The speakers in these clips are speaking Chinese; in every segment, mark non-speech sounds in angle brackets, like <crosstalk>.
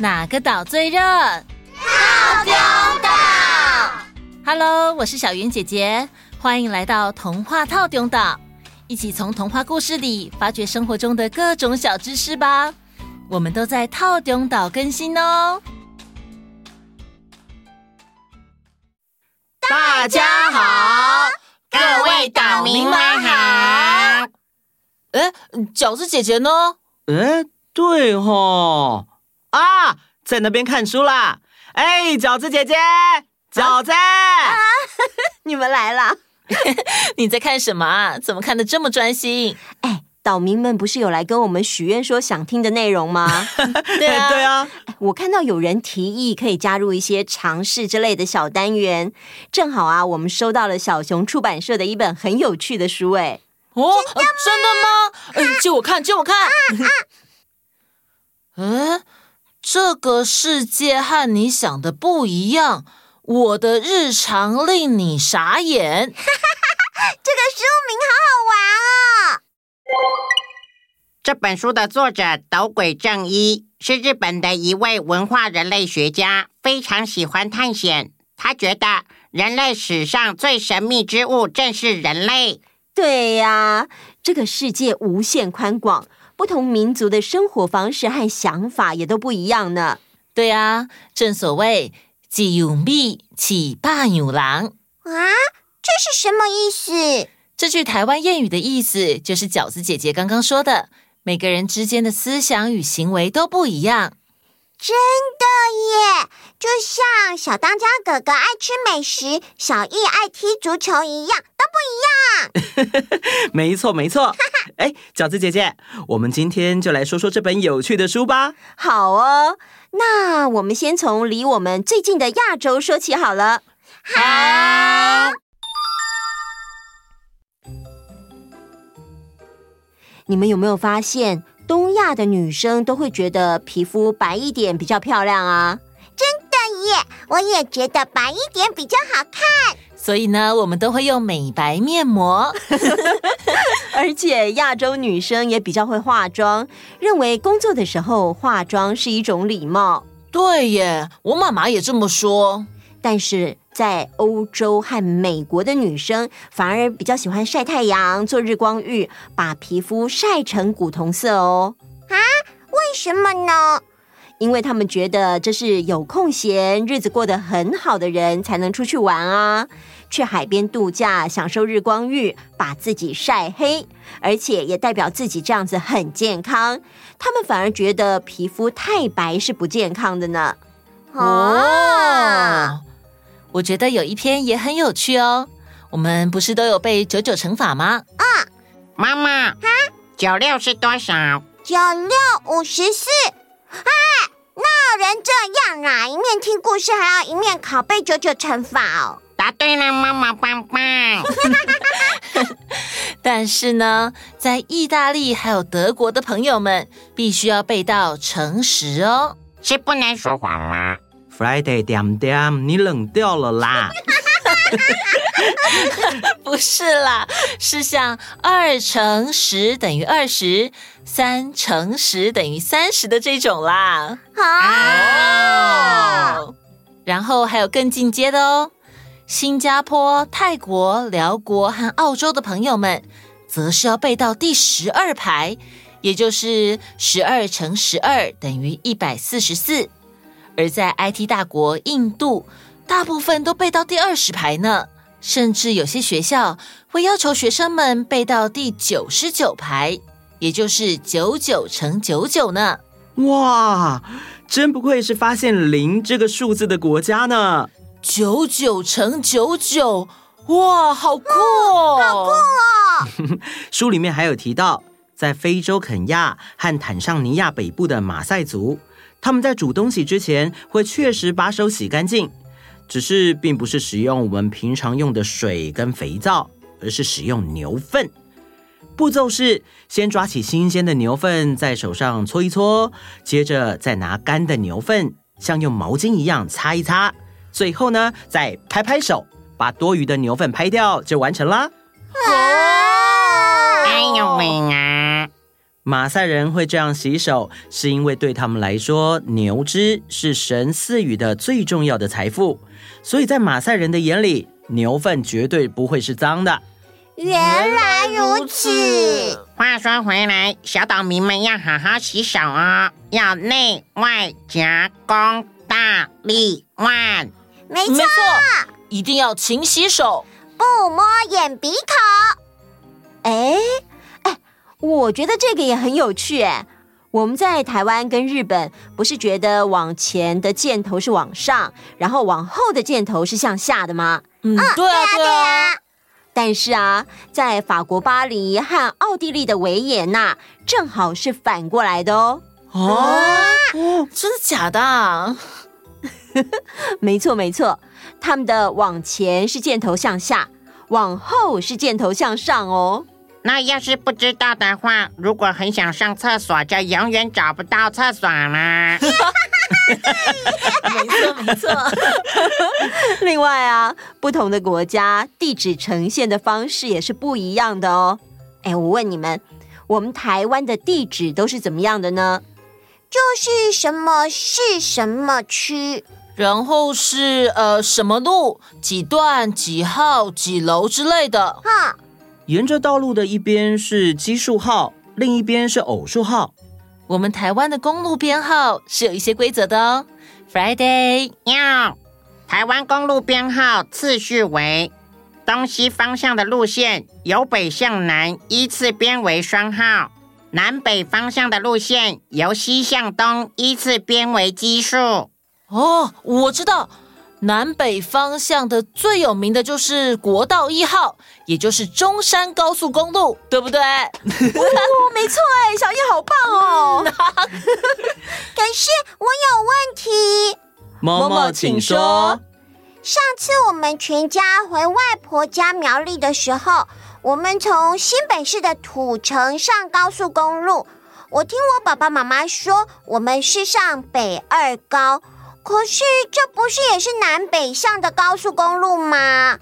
哪个岛最热？套丁岛。Hello，我是小云姐姐，欢迎来到童话套丁岛，一起从童话故事里发掘生活中的各种小知识吧。我们都在套丁岛更新哦。大家好，各位岛民们好。哎，饺子姐姐呢？哎，对吼，啊，在那边看书啦。哎，饺子姐姐，饺子，<laughs> 你们来了。<laughs> 你在看什么啊？怎么看得这么专心？哎。岛民们不是有来跟我们许愿说想听的内容吗？<laughs> 对啊，对啊。我看到有人提议可以加入一些尝试之类的小单元，正好啊，我们收到了小熊出版社的一本很有趣的书，哎，哦，真的吗？哎，借我看，借我看。嗯，这个世界和你想的不一样，我的日常令你傻眼。这个书名好好玩哦。这本书的作者斗鬼正一是日本的一位文化人类学家，非常喜欢探险。他觉得人类史上最神秘之物正是人类。对呀，这个世界无限宽广，不同民族的生活方式和想法也都不一样呢。对啊，正所谓“既有蜜，岂霸有狼”啊，这是什么意思？这句台湾谚语的意思就是饺子姐姐刚刚说的，每个人之间的思想与行为都不一样。真的耶，就像小当家哥哥爱吃美食，小艺爱踢足球一样，都不一样。<laughs> 没错，没错。哎，饺子姐姐，我们今天就来说说这本有趣的书吧。好哦，那我们先从离我们最近的亚洲说起好了。好。你们有没有发现，东亚的女生都会觉得皮肤白一点比较漂亮啊？真的耶，我也觉得白一点比较好看。所以呢，我们都会用美白面膜。<laughs> 而且亚洲女生也比较会化妆，认为工作的时候化妆是一种礼貌。对耶，我妈妈也这么说。但是在欧洲和美国的女生反而比较喜欢晒太阳、做日光浴，把皮肤晒成古铜色哦。啊？为什么呢？因为他们觉得这是有空闲、日子过得很好的人才能出去玩啊，去海边度假、享受日光浴，把自己晒黑，而且也代表自己这样子很健康。他们反而觉得皮肤太白是不健康的呢。哦。我觉得有一篇也很有趣哦。我们不是都有背九九乘法吗？啊，妈妈，哈，九六是多少？九六五十四。哎，那有人这样啊？一面听故事还要一面拷贝九九乘法哦。答对了，妈妈棒棒。<laughs> 但是呢，在意大利还有德国的朋友们，必须要背到乘十哦，是不能说谎吗？Friday 点点，你冷掉了啦！<laughs> 不是啦，是像二乘十等于二十，三乘十等于三十的这种啦。哦，然后还有更进阶的哦，新加坡、泰国、辽国和澳洲的朋友们，则是要背到第十二排，也就是十二乘十二等于一百四十四。而在 IT 大国印度，大部分都背到第二十排呢，甚至有些学校会要求学生们背到第九十九排，也就是九九乘九九呢。哇，真不愧是发现零这个数字的国家呢！九九乘九九，哇，好酷哦！嗯，好酷哦！<laughs> 书里面还有提到，在非洲肯亚和坦尚尼亚北部的马赛族。他们在煮东西之前会确实把手洗干净，只是并不是使用我们平常用的水跟肥皂，而是使用牛粪。步骤是先抓起新鲜的牛粪在手上搓一搓，接着再拿干的牛粪像用毛巾一样擦一擦，最后呢再拍拍手，把多余的牛粪拍掉就完成啦。哎呦喂啊！马赛人会这样洗手，是因为对他们来说，牛脂是神赐予的最重要的财富，所以在马赛人的眼里，牛粪绝对不会是脏的。原来如此。话说回来，小岛民们要好好洗手哦，要内外夹攻大力腕。没错，没错，一定要勤洗手，不摸眼鼻口。哎哎，我觉得这个也很有趣哎。我们在台湾跟日本，不是觉得往前的箭头是往上，然后往后的箭头是向下的吗？嗯，对啊，对啊。对啊但是啊，在法国巴黎和奥地利的维也纳，正好是反过来的哦。哦，真的假的？<laughs> 没错没错，他们的往前是箭头向下，往后是箭头向上哦。那要是不知道的话，如果很想上厕所，就永远找不到厕所啦。没 <laughs> 错没错。<laughs> 另外啊，不同的国家地址呈现的方式也是不一样的哦。哎，我问你们，我们台湾的地址都是怎么样的呢？就是什么市什么区，然后是呃什么路几段几号几楼之类的。哈，沿着道路的一边是奇数号，另一边是偶数号。我们台湾的公路编号是有一些规则的哦。Friday，喵台湾公路编号次序为东西方向的路线由北向南依次编为双号。南北方向的路线由西向东依次编为奇数。哦，我知道，南北方向的最有名的就是国道一号，也就是中山高速公路，对不对？<laughs> 哦，没错，哎，小叶好棒哦。可是我有问题，嬷嬷，请说。上次我们全家回外婆家苗栗的时候。我们从新北市的土城上高速公路，我听我爸爸妈妈说，我们是上北二高，可是这不是也是南北向的高速公路吗？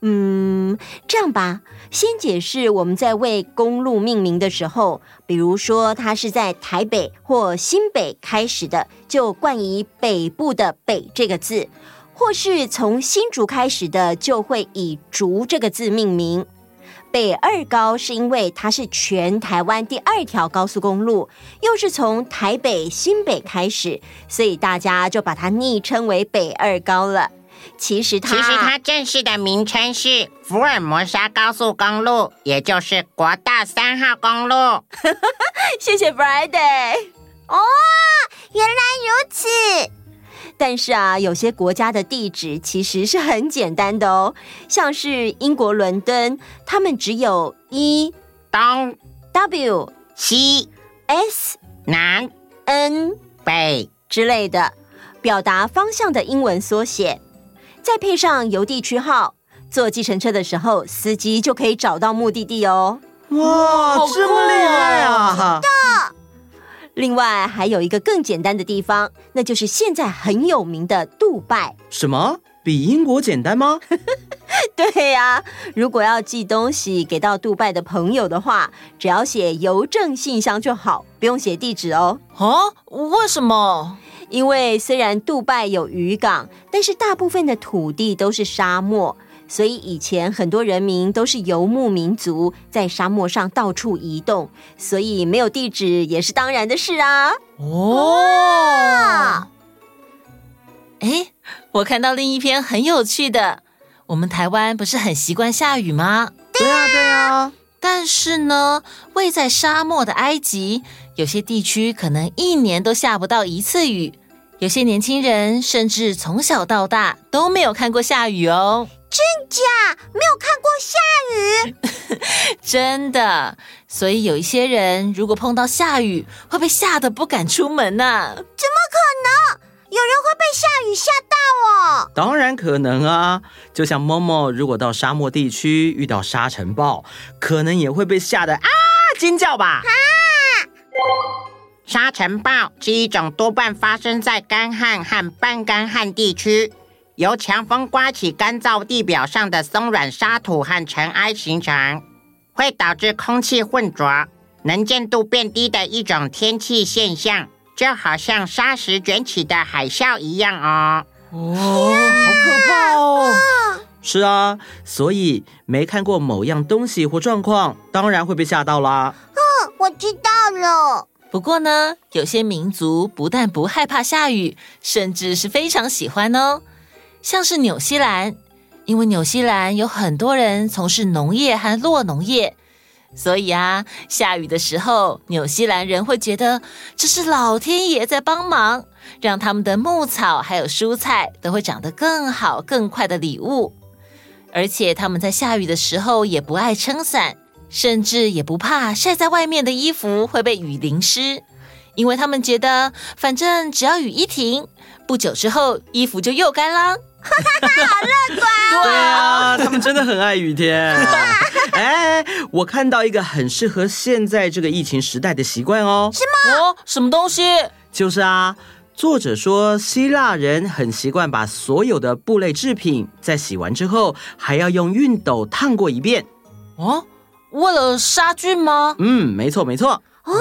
嗯，这样吧，先解释我们在为公路命名的时候，比如说它是在台北或新北开始的，就冠以北部的北这个字，或是从新竹开始的，就会以竹这个字命名。北二高是因为它是全台湾第二条高速公路，又是从台北新北开始，所以大家就把它昵称为北二高了。其实它，其实它正式的名称是福尔摩沙高速公路，也就是国道三号公路。<laughs> 谢谢 Friday。哦，原来如此。但是啊，有些国家的地址其实是很简单的哦，像是英国伦敦，他们只有一东、W、西、S、南、N、北之类的，表达方向的英文缩写，再配上邮地区号，坐计程车的时候，司机就可以找到目的地哦。哇，这么厉害啊！另外还有一个更简单的地方，那就是现在很有名的杜拜。什么？比英国简单吗？<laughs> 对呀、啊，如果要寄东西给到杜拜的朋友的话，只要写邮政信箱就好，不用写地址哦。啊？为什么？因为虽然杜拜有渔港，但是大部分的土地都是沙漠。所以以前很多人民都是游牧民族，在沙漠上到处移动，所以没有地址也是当然的事啊。哦，哎，我看到另一篇很有趣的，我们台湾不是很习惯下雨吗？对啊，对啊。但是呢，位在沙漠的埃及，有些地区可能一年都下不到一次雨，有些年轻人甚至从小到大都没有看过下雨哦。真假？没有看过下雨？<laughs> 真的，所以有一些人如果碰到下雨，会被吓得不敢出门呢、啊。怎么可能？有人会被下雨吓到哦？当然可能啊！就像嬷嬷，如果到沙漠地区遇到沙尘暴，可能也会被吓得啊尖叫吧？啊！沙尘暴是一种多半发生在干旱和半干旱地区。由强风刮起干燥地表上的松软沙土和尘埃形成，会导致空气混浊，能见度变低的一种天气现象，就好像沙石卷起的海啸一样哦。哦，好可怕哦！是啊，所以没看过某样东西或状况，当然会被吓到啦。嗯，我知道了。不过呢，有些民族不但不害怕下雨，甚至是非常喜欢哦。像是纽西兰，因为纽西兰有很多人从事农业和落农业，所以啊，下雨的时候，纽西兰人会觉得这是老天爷在帮忙，让他们的牧草还有蔬菜都会长得更好、更快的礼物。而且他们在下雨的时候也不爱撑伞。甚至也不怕晒在外面的衣服会被雨淋湿，因为他们觉得反正只要雨一停，不久之后衣服就又干啦。好乐观哦！对啊，他们真的很爱雨天。<laughs> 哎，我看到一个很适合现在这个疫情时代的习惯哦。是吗？哦，什么东西？就是啊，作者说希腊人很习惯把所有的布类制品在洗完之后还要用熨斗烫过一遍。哦。为了杀菌吗？嗯，没错没错。哦，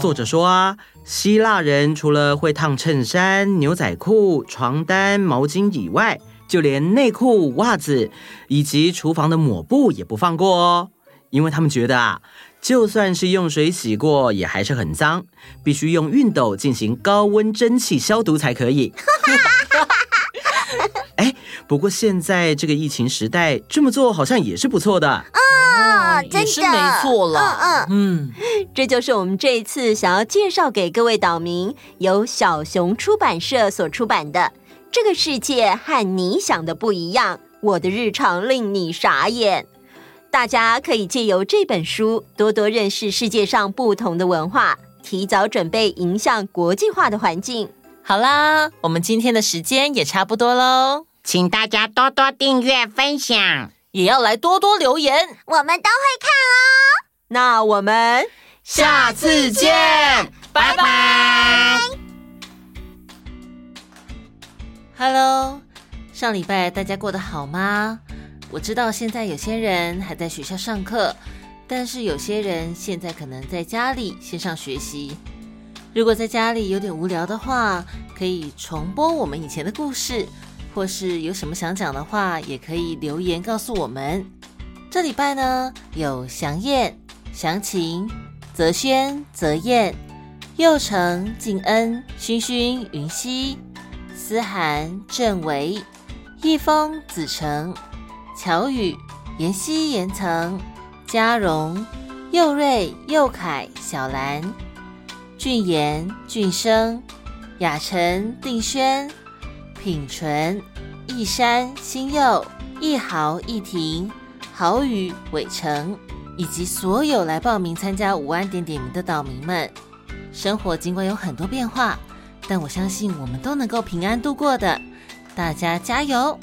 作者说啊，希腊人除了会烫衬衫、牛仔裤、床单、毛巾以外，就连内裤、袜子以及厨房的抹布也不放过哦。因为他们觉得啊，就算是用水洗过，也还是很脏，必须用熨斗进行高温蒸汽消毒才可以。<laughs> 哎，不过现在这个疫情时代，这么做好像也是不错的。啊，真是没错了。嗯嗯，嗯，这就是我们这一次想要介绍给各位岛民，由小熊出版社所出版的《这个世界和你想的不一样》，我的日常令你傻眼。大家可以借由这本书，多多认识世界上不同的文化，提早准备迎向国际化的环境。好啦，我们今天的时间也差不多喽，请大家多多订阅、分享，也要来多多留言，我们都会看哦。那我们下次见，拜拜。Hello，上礼拜大家过得好吗？我知道现在有些人还在学校上课，但是有些人现在可能在家里线上学习。如果在家里有点无聊的话，可以重播我们以前的故事，或是有什么想讲的话，也可以留言告诉我们。这礼拜呢，有祥燕、祥晴、泽轩、泽燕、佑成、静恩、勋勋、云溪、思涵、郑维、易峰、子成、乔宇、妍希、妍曾、嘉荣、佑瑞、佑凯、小兰。俊言、俊生、雅晨、定轩、品纯、一山、新佑、一豪、一庭，豪宇、伟成，以及所有来报名参加五万点点名的岛民们，生活尽管有很多变化，但我相信我们都能够平安度过的。大家加油！